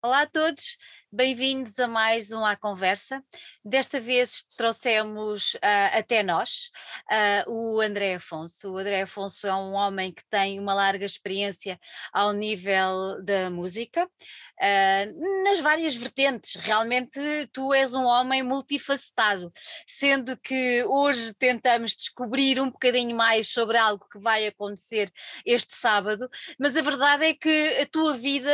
Olá a todos, bem-vindos a mais um À Conversa. Desta vez trouxemos uh, até nós uh, o André Afonso. O André Afonso é um homem que tem uma larga experiência ao nível da música, uh, nas várias vertentes. Realmente tu és um homem multifacetado, sendo que hoje tentamos descobrir um bocadinho mais sobre algo que vai acontecer este sábado, mas a verdade é que a tua vida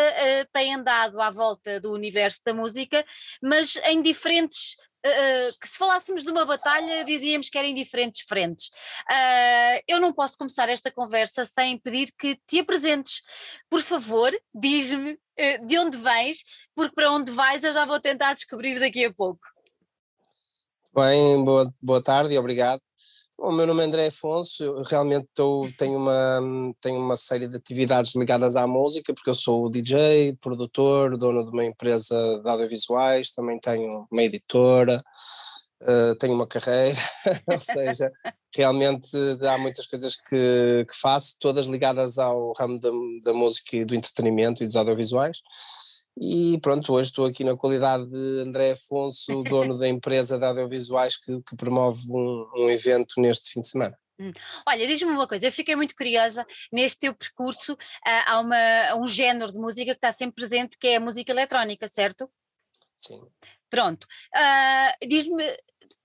tem andado à volta do universo da música, mas em diferentes Uh, que se falássemos de uma batalha dizíamos que era em diferentes frentes. Uh, eu não posso começar esta conversa sem pedir que te apresentes. Por favor, diz-me uh, de onde vens, porque para onde vais eu já vou tentar descobrir daqui a pouco. Bem, boa, boa tarde e obrigado. O meu nome é André Afonso, eu realmente tô, tenho, uma, tenho uma série de atividades ligadas à música, porque eu sou DJ, produtor, dono de uma empresa de audiovisuais, também tenho uma editora, uh, tenho uma carreira, ou seja, realmente há muitas coisas que, que faço, todas ligadas ao ramo da, da música e do entretenimento e dos audiovisuais. E pronto, hoje estou aqui na qualidade de André Afonso, dono da empresa de audiovisuais que, que promove um, um, evento neste fim de semana. Hum. Olha, diz-me uma coisa, eu fiquei muito curiosa neste teu percurso, uh, há uma, um género de música que está sempre presente, que é a música eletrónica, certo? Sim. Pronto, uh, diz-me,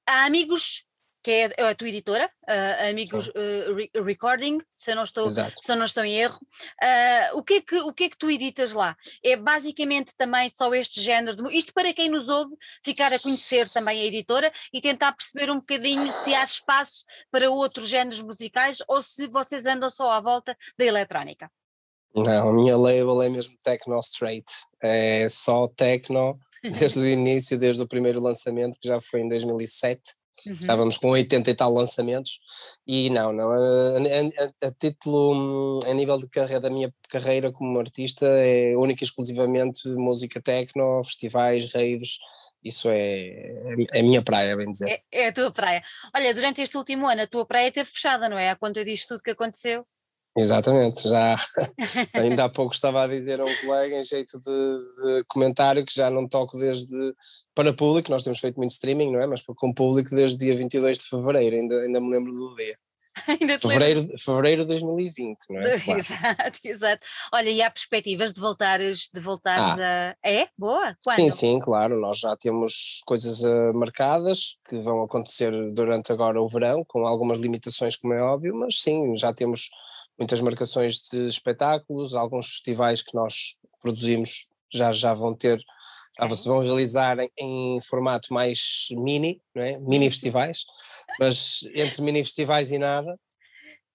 há amigos que é a tua editora, uh, Amigos uh, Re Recording, se eu não estou, se não estou em erro. Uh, o, que é que, o que é que tu editas lá? É basicamente também só este género, de, isto para quem nos ouve ficar a conhecer também a editora e tentar perceber um bocadinho se há espaço para outros géneros musicais ou se vocês andam só à volta da eletrónica. Não, a minha label é mesmo Techno Straight, é só Techno desde o início, desde o primeiro lançamento que já foi em 2007 Uhum. Estávamos com 80 e tal lançamentos e não, não, a, a, a, título, a nível de carreira da minha carreira como artista é única e exclusivamente música techno, festivais, raves, isso é, é a minha praia, bem dizer. É, é, a tua praia. Olha, durante este último ano a tua praia esteve fechada, não é? A conta disto tudo que aconteceu? Exatamente, já ainda há pouco estava a dizer a um colega em jeito de, de, comentário que já não toco desde para público, nós temos feito muito streaming, não é? Mas com público desde dia 22 de fevereiro, ainda, ainda me lembro do dia. Ainda fevereiro, fevereiro de 2020, não é? Claro. Exato, exato. Olha, e há perspectivas de voltares, de voltares ah. a. É? Boa? Quando? Sim, sim, claro. Nós já temos coisas uh, marcadas que vão acontecer durante agora o verão, com algumas limitações, como é óbvio, mas sim, já temos muitas marcações de espetáculos, alguns festivais que nós produzimos já, já vão ter, já se vão realizar em, em, formato mais mini, não é? mini uhum. festivais, mas entre mini festivais e nada,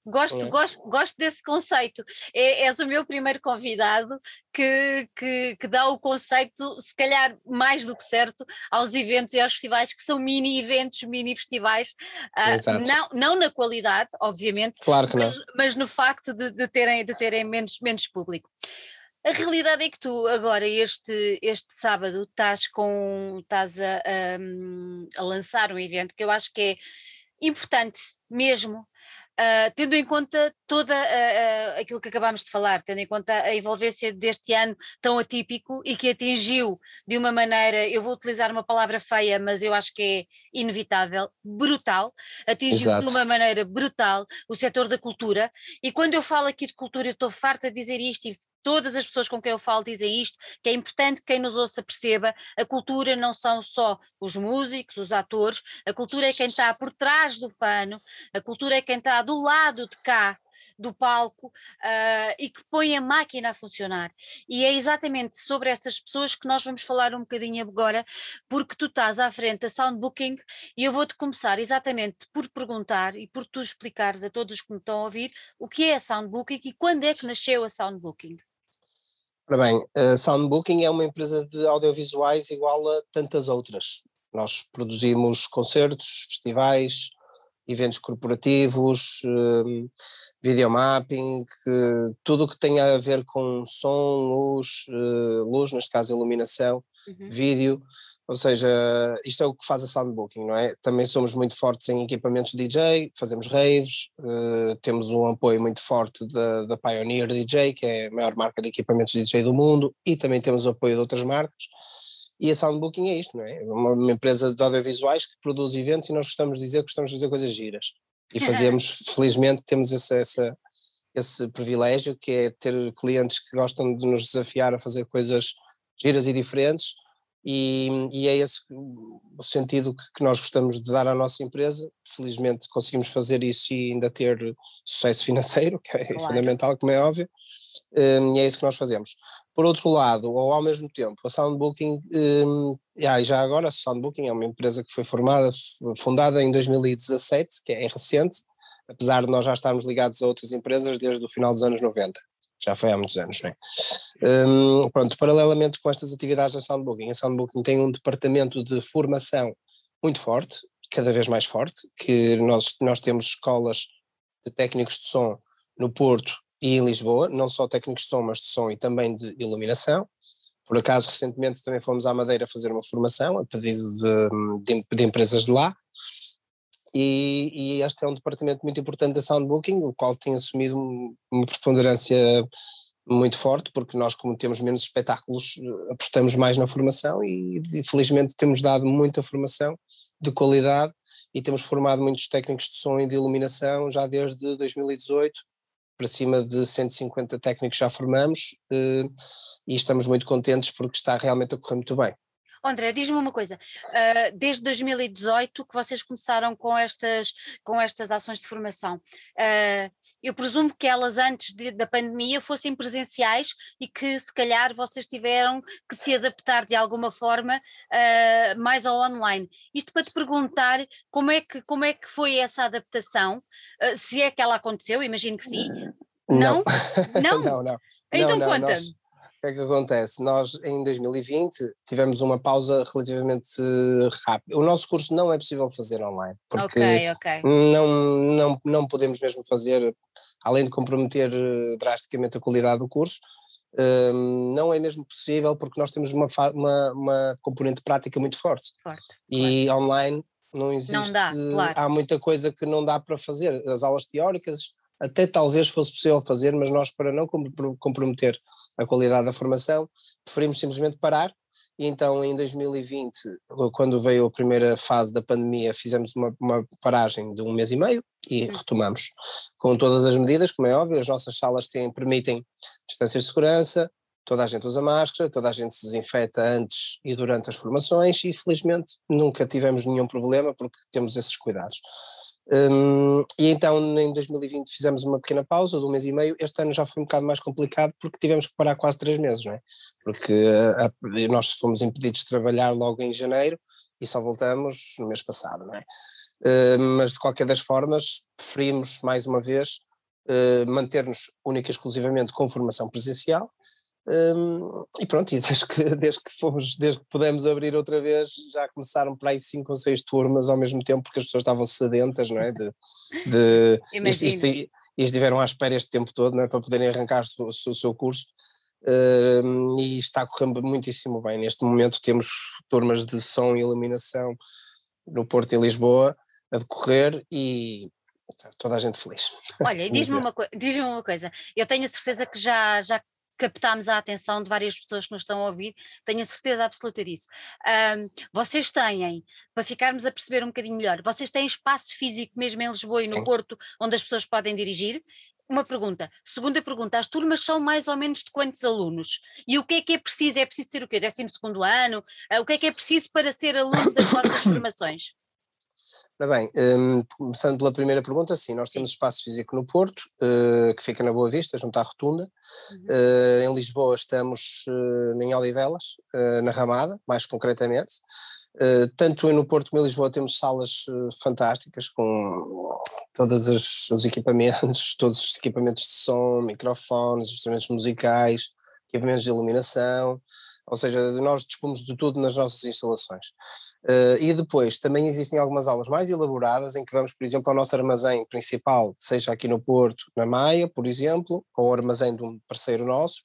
Gosto, é? gosto, gosto desse conceito. É, és o meu primeiro convidado que, que, que, dá o conceito, se calhar mais do que certo, aos eventos e aos festivais, que são mini eventos, mini festivais, uh, não, não na qualidade, obviamente, claro que mas, não. mas no facto de, de, terem, de terem menos, menos público. A realidade é que tu agora, este, este sábado, estás, com, estás a, a, a lançar um evento que eu acho que é importante mesmo Uh, tendo em conta toda uh, uh, aquilo que acabámos de falar, tendo em conta a envolvência deste ano tão atípico e que atingiu de uma maneira, eu vou utilizar uma palavra feia, mas eu acho que é inevitável, brutal, atingiu Exato. de uma maneira brutal o setor da cultura, e quando eu falo aqui de cultura, eu estou farta de dizer isto e todas as pessoas com quem eu falo dizem isto, que é importante que quem nos ouça perceba, a cultura não são só os músicos, os atores, a cultura é quem está por trás do pano, a cultura é quem está do lado de cá do palco uh, e que põe a máquina a funcionar. E é exatamente sobre essas pessoas que nós vamos falar um bocadinho agora, porque tu estás à frente da Soundbooking e eu vou-te começar exatamente por perguntar e por tu explicares a todos que me estão a ouvir o que é a Soundbooking e quando é que nasceu a Soundbooking. Ora bem, a Soundbooking é uma empresa de audiovisuais igual a tantas outras. Nós produzimos concertos, festivais, eventos corporativos, um, videomapping, uh, tudo o que tenha a ver com som, luz, uh, luz, neste caso iluminação, uhum. vídeo, Ou seja, isto é o que faz a Soundbooking, não é? Também somos muito fortes em equipamentos DJ, fazemos raves, uh, temos um apoio muito forte da, da Pioneer DJ, que é a maior marca de equipamentos DJ do mundo, e também temos o apoio de outras marcas. E a Soundbooking é isto, não é? Uma, uma empresa de audiovisuais que produz eventos e nós gostamos de dizer que gostamos de fazer coisas giras. E fazemos, felizmente, temos essa, essa, esse privilégio que é ter clientes que gostam de nos desafiar a fazer coisas giras e diferentes e, e é esse o sentido que, que, nós gostamos de dar à nossa empresa. Felizmente conseguimos fazer isso e ainda ter sucesso financeiro, que é claro. fundamental, como é óbvio, um, e é isso que nós fazemos. Por outro lado, ou ao mesmo tempo, a Soundbooking, um, ah, já agora, a Soundbooking é uma empresa que foi formada, fundada em 2017, que é recente, apesar de nós já estarmos ligados a outras empresas desde o final dos anos 90 já foi há muitos anos, não é? Um, pronto, paralelamente com estas atividades da Soundbooking, a Soundbooking tem um departamento de formação muito forte, cada vez mais forte, que nós, nós temos escolas de técnicos de som no Porto e em Lisboa, não só técnicos de som, mas de som e também de iluminação. Por acaso, recentemente também fomos à Madeira fazer uma formação a pedido de, de, de empresas de lá. E, e, este é um departamento muito importante da Soundbooking, o qual tem assumido uma preponderância muito forte, porque nós, como temos menos espetáculos, apostamos mais na formação e, e felizmente temos dado muita formação de qualidade e temos formado muitos técnicos de som e de iluminação já desde 2018, para cima de 150 técnicos já formamos eh, e estamos muito contentes porque está realmente a correr muito bem. André, diz-me uma coisa, uh, desde 2018 que vocês começaram com estas, com estas ações de formação, uh, eu presumo que elas antes de, da pandemia fossem presenciais e que se calhar vocês tiveram que se adaptar de alguma forma uh, mais ao online. Isto para te perguntar como é que, como é que foi essa adaptação, se é que ela aconteceu, imagino que sim. Não? Não? não? não, não. Então conta-me que é que acontece? Nós, em 2020, tivemos uma pausa relativamente rápida. O nosso curso não é possível fazer online, porque okay, okay. Não, não, não podemos mesmo fazer, além de comprometer eh, drasticamente a qualidade do curso, um, não é mesmo possível porque nós temos uma, uma, uma componente prática muito forte. forte e claro. online não existe, não dá, claro. há muita coisa que não dá para fazer. As aulas teóricas até talvez fosse possível fazer, mas nós para não comprometer a qualidade da formação, preferimos simplesmente parar. E então, em 2020, quando veio a primeira fase da pandemia, fizemos uma, uma paragem de um mês e meio e retomamos com todas as medidas, como é óbvio. As nossas salas têm, permitem distâncias de segurança, toda a gente usa máscara, toda a gente se desinfeta antes e durante as formações e felizmente nunca tivemos nenhum problema porque temos esses cuidados. Um, e então em 2020 fizemos uma pequena pausa de um mês e meio. Este ano já foi um bocado mais complicado porque tivemos que parar quase três meses, não é? Porque a, a, nós fomos impedidos de trabalhar logo em janeiro e só voltamos no mês passado, não é? Uh, mas de qualquer das formas, preferimos mais uma vez uh, manter-nos única e exclusivamente com formação presencial um, e pronto, e desde que, desde que fomos, desde que pudemos abrir outra vez, já começaram por aí cinco ou seis turmas ao mesmo tempo, porque as pessoas estavam sedentas, não é? De, de isto, isto, e estiveram à espera este tempo todo, não é? Para poderem arrancar o, o, o seu curso. Um, e está correndo muitíssimo bem. Neste momento temos turmas de som e iluminação no Porto e Lisboa a decorrer e toda a gente feliz. Olha, diz-me uma, diz uma coisa, eu tenho a certeza que já, já captámos a atenção de várias pessoas que nos estão a ouvir, tenho a certeza absoluta disso. Um, vocês têm, para ficarmos a perceber um bocadinho melhor, vocês têm espaço físico mesmo em Lisboa e no Sim. Porto onde as pessoas podem dirigir? Uma pergunta. Segunda pergunta, as turmas são mais ou menos de quantos alunos? E o que é que é preciso? É preciso ter o quê? Décimo segundo ano? Uh, o que é que é preciso para ser aluno das vossas formações? Ora bem, um, começando pela primeira pergunta, sim, nós temos espaço físico no Porto, uh, que fica na Boa Vista, junto à Rotunda. Uhum. Uh, em Lisboa estamos uh, em Odivelas, na Ramada, mais concretamente. tanto no Porto como em Lisboa temos salas fantásticas com todos os equipamentos, todos os equipamentos de som, microfones, instrumentos musicais, equipamentos de iluminação, ou seja, nós dispomos de tudo nas nossas instalações. Uh, e depois também existem algumas aulas mais elaboradas em que vamos, por exemplo, ao nosso armazém principal, seja aqui no Porto, na Maia, por exemplo, ou ao armazém de um parceiro nosso,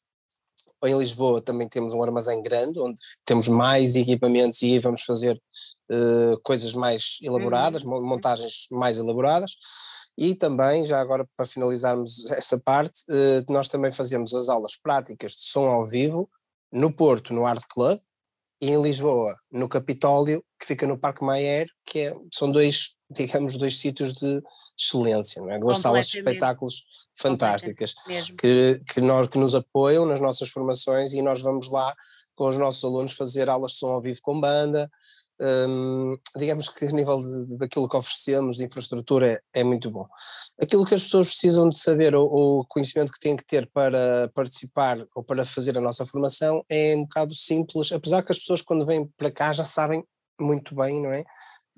em Lisboa também temos um armazém grande, onde temos mais equipamentos e aí vamos fazer uh, coisas mais elaboradas, uhum. montagens mais elaboradas. E também, já agora para finalizarmos essa parte, uh, nós também fazemos as aulas práticas de som ao vivo no Porto, no Art Club, e em Lisboa, no Capitólio, que fica no Parque Maier, que é, são dois, digamos, dois sítios de excelência, não é? duas salas de espetáculos fantásticas que, que, nós, que nos apoiam nas nossas formações e nós vamos lá com os nossos alunos fazer aulas de som ao vivo com banda. Um, digamos que a nível de, daquilo que oferecemos de infraestrutura é, é, muito bom. Aquilo que as pessoas precisam de saber ou o conhecimento que têm que ter para participar ou para fazer a nossa formação é um bocado simples, apesar que as pessoas quando vêm para cá já sabem muito bem, não é?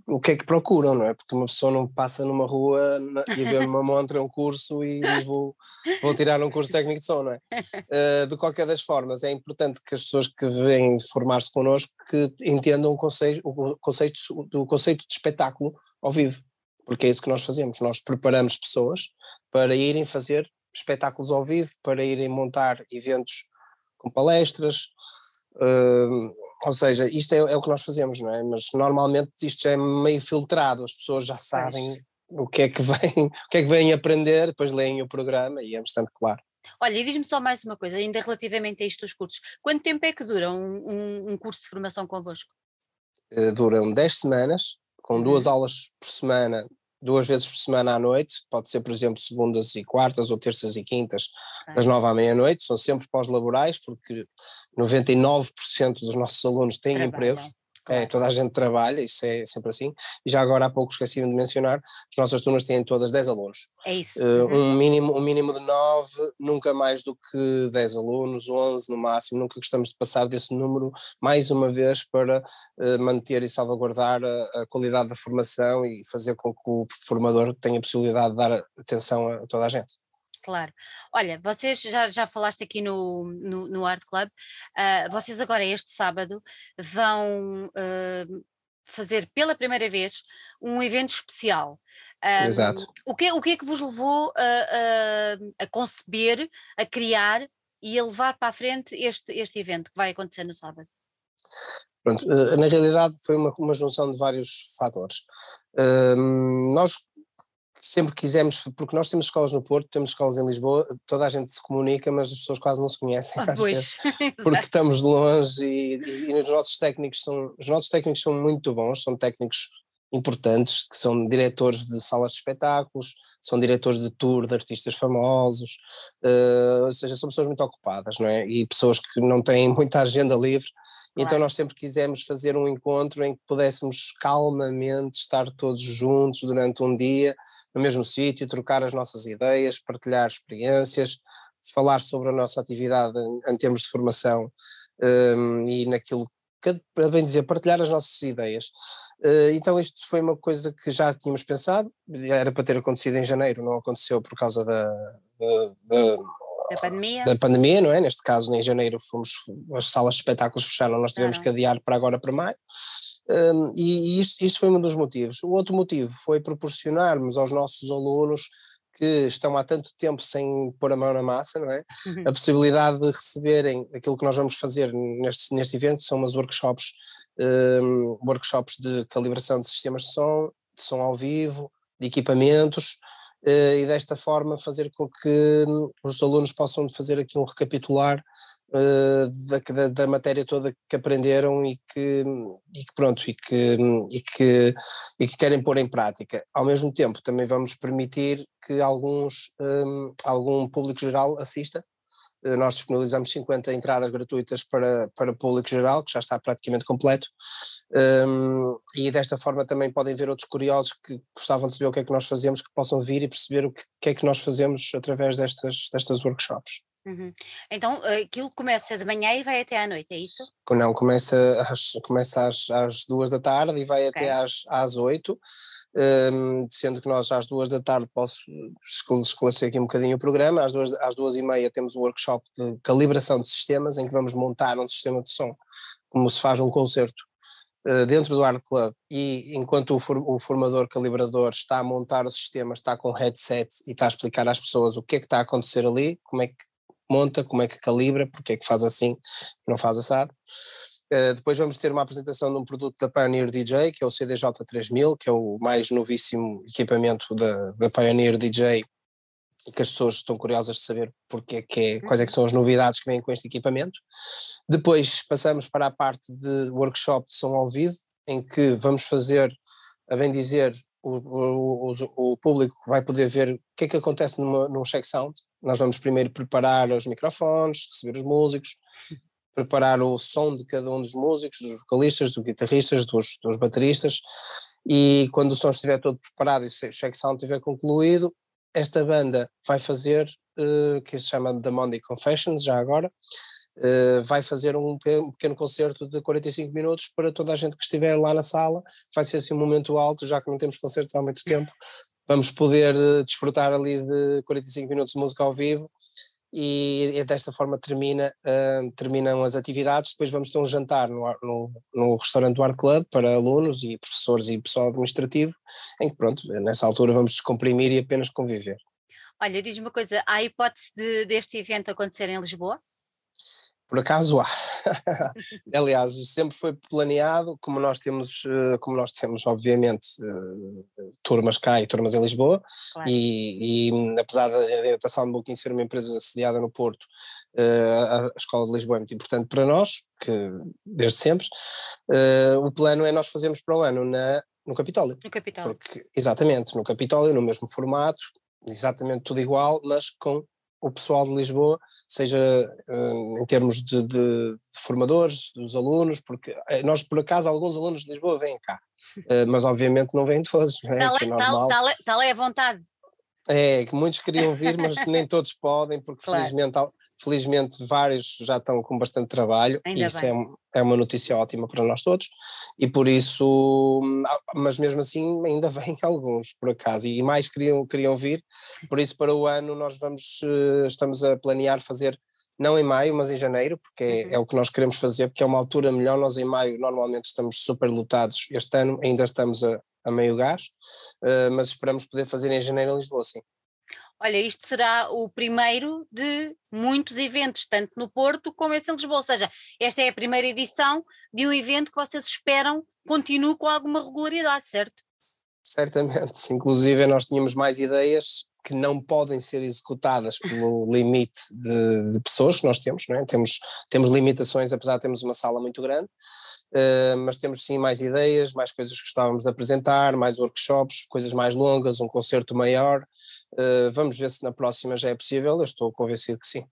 O que é que procuram, não é? Porque uma pessoa não passa numa rua e vê uma montra, um curso e diz vou, vou tirar um curso técnico de som, não é? Uh, de qualquer das formas, é importante que as pessoas que vêm formar-se connosco que entendam o conceito, o conceito, o conceito de espetáculo ao vivo, porque é isso que nós fazemos, nós preparamos pessoas para irem fazer espetáculos ao vivo, para irem montar eventos com palestras, uh, ou seja, isto é, é, o que nós fazemos, não é? Mas normalmente isto é meio filtrado, as pessoas já sabem o que é que vêm, o que é que vêm aprender, depois leem o programa e é bastante claro. Olha, e diz-me só mais uma coisa, ainda relativamente a isto dos cursos. Quanto tempo é que dura um, um, um curso de formação convosco? Uh, duram 10 semanas, com uhum. duas aulas por semana, duas vezes por semana à noite, pode ser, por exemplo, segundas e quartas ou terças e quintas, das nove à meia-noite, são sempre pós-laborais, porque 99% dos nossos alunos têm empregos. É, toda a gente trabalha, isso é sempre assim. E já agora há pouco esqueci de mencionar, as nossas turmas têm todas 10 alunos. É isso. Uh, um, mínimo, um mínimo de 9, nunca mais do que 10 alunos, 11 no máximo, nunca gostamos de passar desse número mais uma vez para uh, manter e salvaguardar a, a, qualidade da formação e fazer com que o formador tenha a possibilidade de dar atenção a toda a gente. Claro. Olha, vocês já, já falaste aqui no, no, no Art Club, uh, vocês agora este sábado vão uh, fazer pela primeira vez um evento especial. Um, Exato. O que, o que é que vos levou a, a, a, conceber, a criar e a levar para a frente este, este evento que vai acontecer no sábado? Pronto, na realidade foi uma, uma junção de vários fatores. nós sempre quisemos, porque nós temos escolas no Porto, temos escolas em Lisboa, toda a gente se comunica, mas as pessoas quase não se conhecem ah, às pois. vezes, porque estamos longe e, e, e, os nossos técnicos são, os nossos técnicos são muito bons, são técnicos importantes, que são diretores de salas de espetáculos, são diretores de tour de artistas famosos, uh, ou seja, são pessoas muito ocupadas, não é? E pessoas que não têm muita agenda livre, Claro. Então nós sempre quisemos fazer um encontro em que pudéssemos calmamente estar todos juntos durante um dia no mesmo sítio, trocar as nossas ideias, partilhar experiências, falar sobre a nossa atividade em, termos de formação um, e naquilo que, para bem dizer, partilhar as nossas ideias. Uh, então isto foi uma coisa que já tínhamos pensado, era para ter acontecido em janeiro, não aconteceu por causa da, da, da da pandemia. Da pandemia, não é? Neste caso, em janeiro, fomos, as salas de espetáculos fecharam, nós tivemos que adiar para agora para maio. Um, e, isto, isto foi um dos motivos. O outro motivo foi proporcionarmos aos nossos alunos que estão há tanto tempo sem pôr a mão na massa, não é? Uhum. A possibilidade de receberem aquilo que nós vamos fazer neste, neste evento são umas workshops, um, workshops de calibração de sistemas de som, de som ao vivo, de equipamentos, e desta forma fazer com que os alunos possam fazer aqui um recapitular uh, da, da, matéria toda que aprenderam e que, e que pronto, e que, e, que, e que querem pôr em prática. Ao mesmo tempo também vamos permitir que alguns, um, algum público geral assista, eh, nós disponibilizamos 50 entradas gratuitas para, para público geral, que já está praticamente completo, um, e desta forma também podem ver outros curiosos que gostavam de saber o que é que nós fazemos, que possam vir e perceber o que, que é que nós fazemos através destas, destas workshops. Uhum. Então aquilo começa de manhã e vai até à noite, é isso? Não, começa às, começa às, às duas da tarde e vai okay. até às, às oito, um, sendo que nós às duas da tarde posso esclarecer aqui um bocadinho o programa, às duas, às duas e meia temos um workshop de calibração de sistemas em que vamos montar um sistema de som, como se faz um concerto uh, dentro do Art Club e enquanto o formador calibrador está a montar o sistema, está com headset e está a explicar às pessoas o que é que está a acontecer ali, como é que monta, como é que calibra, porque é que faz assim, não faz assado. Uh, depois vamos ter uma apresentação de um produto da Pioneer DJ, que é o CDJ3000, que é o mais novíssimo equipamento da, da Pioneer DJ e que as pessoas estão curiosas de saber porque que é, quais é que são as novidades que vêm com este equipamento. Depois passamos para a parte de workshop de som ao vivo, em que vamos fazer, a bem dizer, o, o, o, público vai poder ver o que é que acontece numa, num check sound. Nós vamos primeiro preparar os microfones, receber os músicos, preparar o som de cada um dos músicos, dos vocalistas, dos guitarristas, dos, dos bateristas, e quando o som estiver todo preparado e o check sound estiver concluído, esta banda vai fazer, uh, que se chama The Monday Confessions, já agora, uh, vai fazer um pequeno concerto de 45 minutos para toda a gente que estiver lá na sala, vai ser assim um momento alto, já que não temos concertos há muito tempo, vamos poder uh, desfrutar ali de 45 minutos de música ao vivo, e, e desta forma termina, uh, terminam as atividades. Depois vamos ter um jantar no, no, no, restaurante do Art Club para alunos e professores e pessoal administrativo, em que, pronto, nessa altura vamos descomprimir e apenas conviver. Olha, diz-me uma coisa: há hipótese de, deste evento acontecer em Lisboa? Por acaso há. Aliás, sempre foi planeado, como nós temos, eh, como nós temos obviamente eh, turmas cá e turmas em Lisboa, claro. e, e, apesar da Soundbooking ser uma empresa sediada no Porto, eh, a Escola de Lisboa é muito importante para nós, que desde sempre, o plano é nós fazermos para o ano na, no Capitólio. No Capitólio. Porque, exatamente, no Capitólio, no mesmo formato, exatamente tudo igual, mas com o pessoal de Lisboa, seja uh, em termos de, de, de, formadores, dos alunos, porque eh, nós, por acaso, alguns alunos de Lisboa vêm cá, uh, mas obviamente não vêm todos, não é? Tal, é, é tal, tal, é, tal é a vontade. É, que muitos queriam vir, mas nem todos podem, porque claro. felizmente Felizmente, vários já estão com bastante trabalho, Ainda e isso é, é, uma notícia ótima para nós todos, e por isso, ah, mas mesmo assim, ainda vêm alguns, por acaso, e mais queriam, queriam vir, por isso, para o ano, nós vamos, eh, estamos a planear fazer não em maio, mas em janeiro, porque é, uhum. é, o que nós queremos fazer, porque é uma altura melhor. Nós em maio normalmente estamos super lotados, este ano ainda estamos a, a meio gás, uh, mas esperamos poder fazer em janeiro em Lisboa, sim. Olha, isto será o primeiro de muitos eventos, tanto no Porto como em Lisboa. Ou seja, esta é a primeira edição de um evento que vocês esperam continue com alguma regularidade, certo? Certamente. Inclusive, nós tínhamos mais ideias que não podem ser executadas pelo limite de, de, pessoas que nós temos, é? temos, temos limitações, apesar de termos uma sala muito grande, uh, mas temos sim mais ideias, mais coisas que gostávamos de apresentar, mais workshops, coisas mais longas, um concerto maior. Uh, vamos ver se na próxima já é possível, eu estou convencido que sim.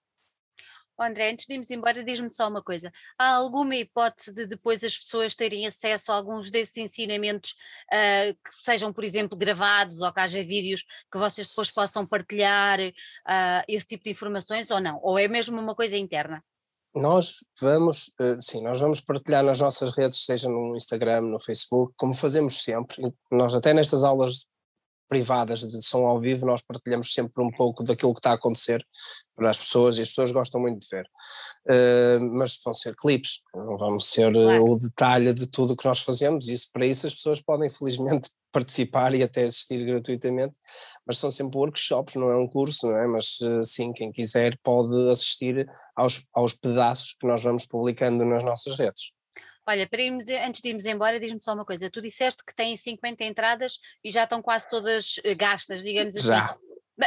Oh André, antes de irmos embora, diz-me só uma coisa: há alguma hipótese de depois as pessoas terem acesso a alguns desses ensinamentos uh, que sejam, por exemplo, gravados ou que haja vídeos que vocês depois possam partilhar uh, esse tipo de informações ou não? Ou é mesmo uma coisa interna? Nós vamos, eh, sim, nós vamos partilhar nas nossas redes, seja no Instagram, no Facebook, como fazemos sempre. Nós até nestas aulas privadas de som ao vivo, nós partilhamos sempre um pouco daquilo que está a acontecer para as pessoas e as pessoas gostam muito de ver. Uh, mas vão ser clipes, não vamos ser eh, claro. o detalhe de tudo o que nós fazemos, e isso, para isso as pessoas podem felizmente participar e até assistir gratuitamente, mas são sempre workshops, não é um curso, não é? Mas uh, sim, quem quiser pode assistir aos, aos pedaços que nós vamos publicando nas nossas redes. Olha, para irmos, antes de irmos embora, diz-me só uma coisa. Tu disseste que têm 50 entradas e já estão quase todas eh, gastas, digamos assim. Já.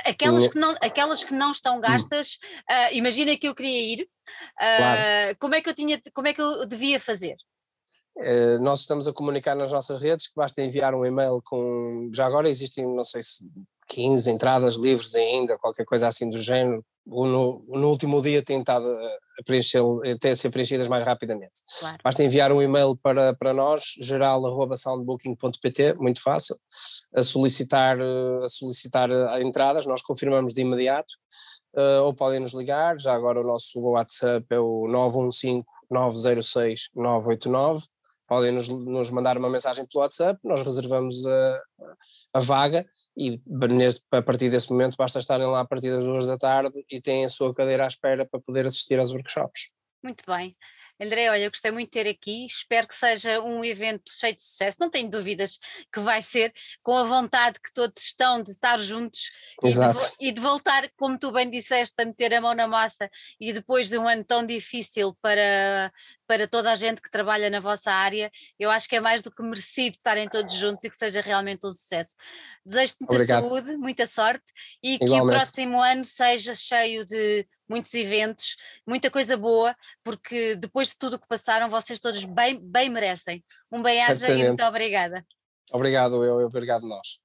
Aquelas que, não, aquelas que não estão hum. gastas, uh, imagina que eu queria ir, uh, claro. como, é que eu tinha, como é que eu devia fazer? Uh, nós estamos a comunicar nas nossas redes que basta enviar um e-mail com. Já agora existem, não sei se 15 entradas livres ainda, qualquer coisa assim do género. No, no último dia tem estado a, preencher, até a ser preenchidas mais rapidamente. Claro. Basta enviar um e-mail para, para nós, geral.soundbooking.pt, muito fácil, a solicitar, a solicitar entradas, nós confirmamos de imediato, uh, ou podem nos ligar, já agora o nosso WhatsApp é o 915 906 989, podem nos, nos mandar uma mensagem pelo WhatsApp, nós reservamos a, a vaga e a partir desse momento basta estarem lá a partir das duas da tarde e têm a sua cadeira à espera para poder assistir aos workshops. Muito bem. André, olha, eu gostei muito de ter aqui, espero que seja um evento cheio de sucesso, não tenho dúvidas que vai ser, com a vontade que todos estão de estar juntos e de, e de, voltar, como tu bem disseste, a meter a mão na massa e depois de um ano tão difícil para, para toda a gente que trabalha na vossa área, eu acho que é mais do que merecido estarem todos juntos e que seja realmente um sucesso. Desejo-te muita Obrigado. saúde, muita sorte e Igualmente. que o próximo ano seja cheio de muitos eventos, muita coisa boa, porque depois de tudo o que passaram, vocês todos bem, bem merecem. Um bem-aja e muito obrigada. Obrigado, eu, obrigado nós.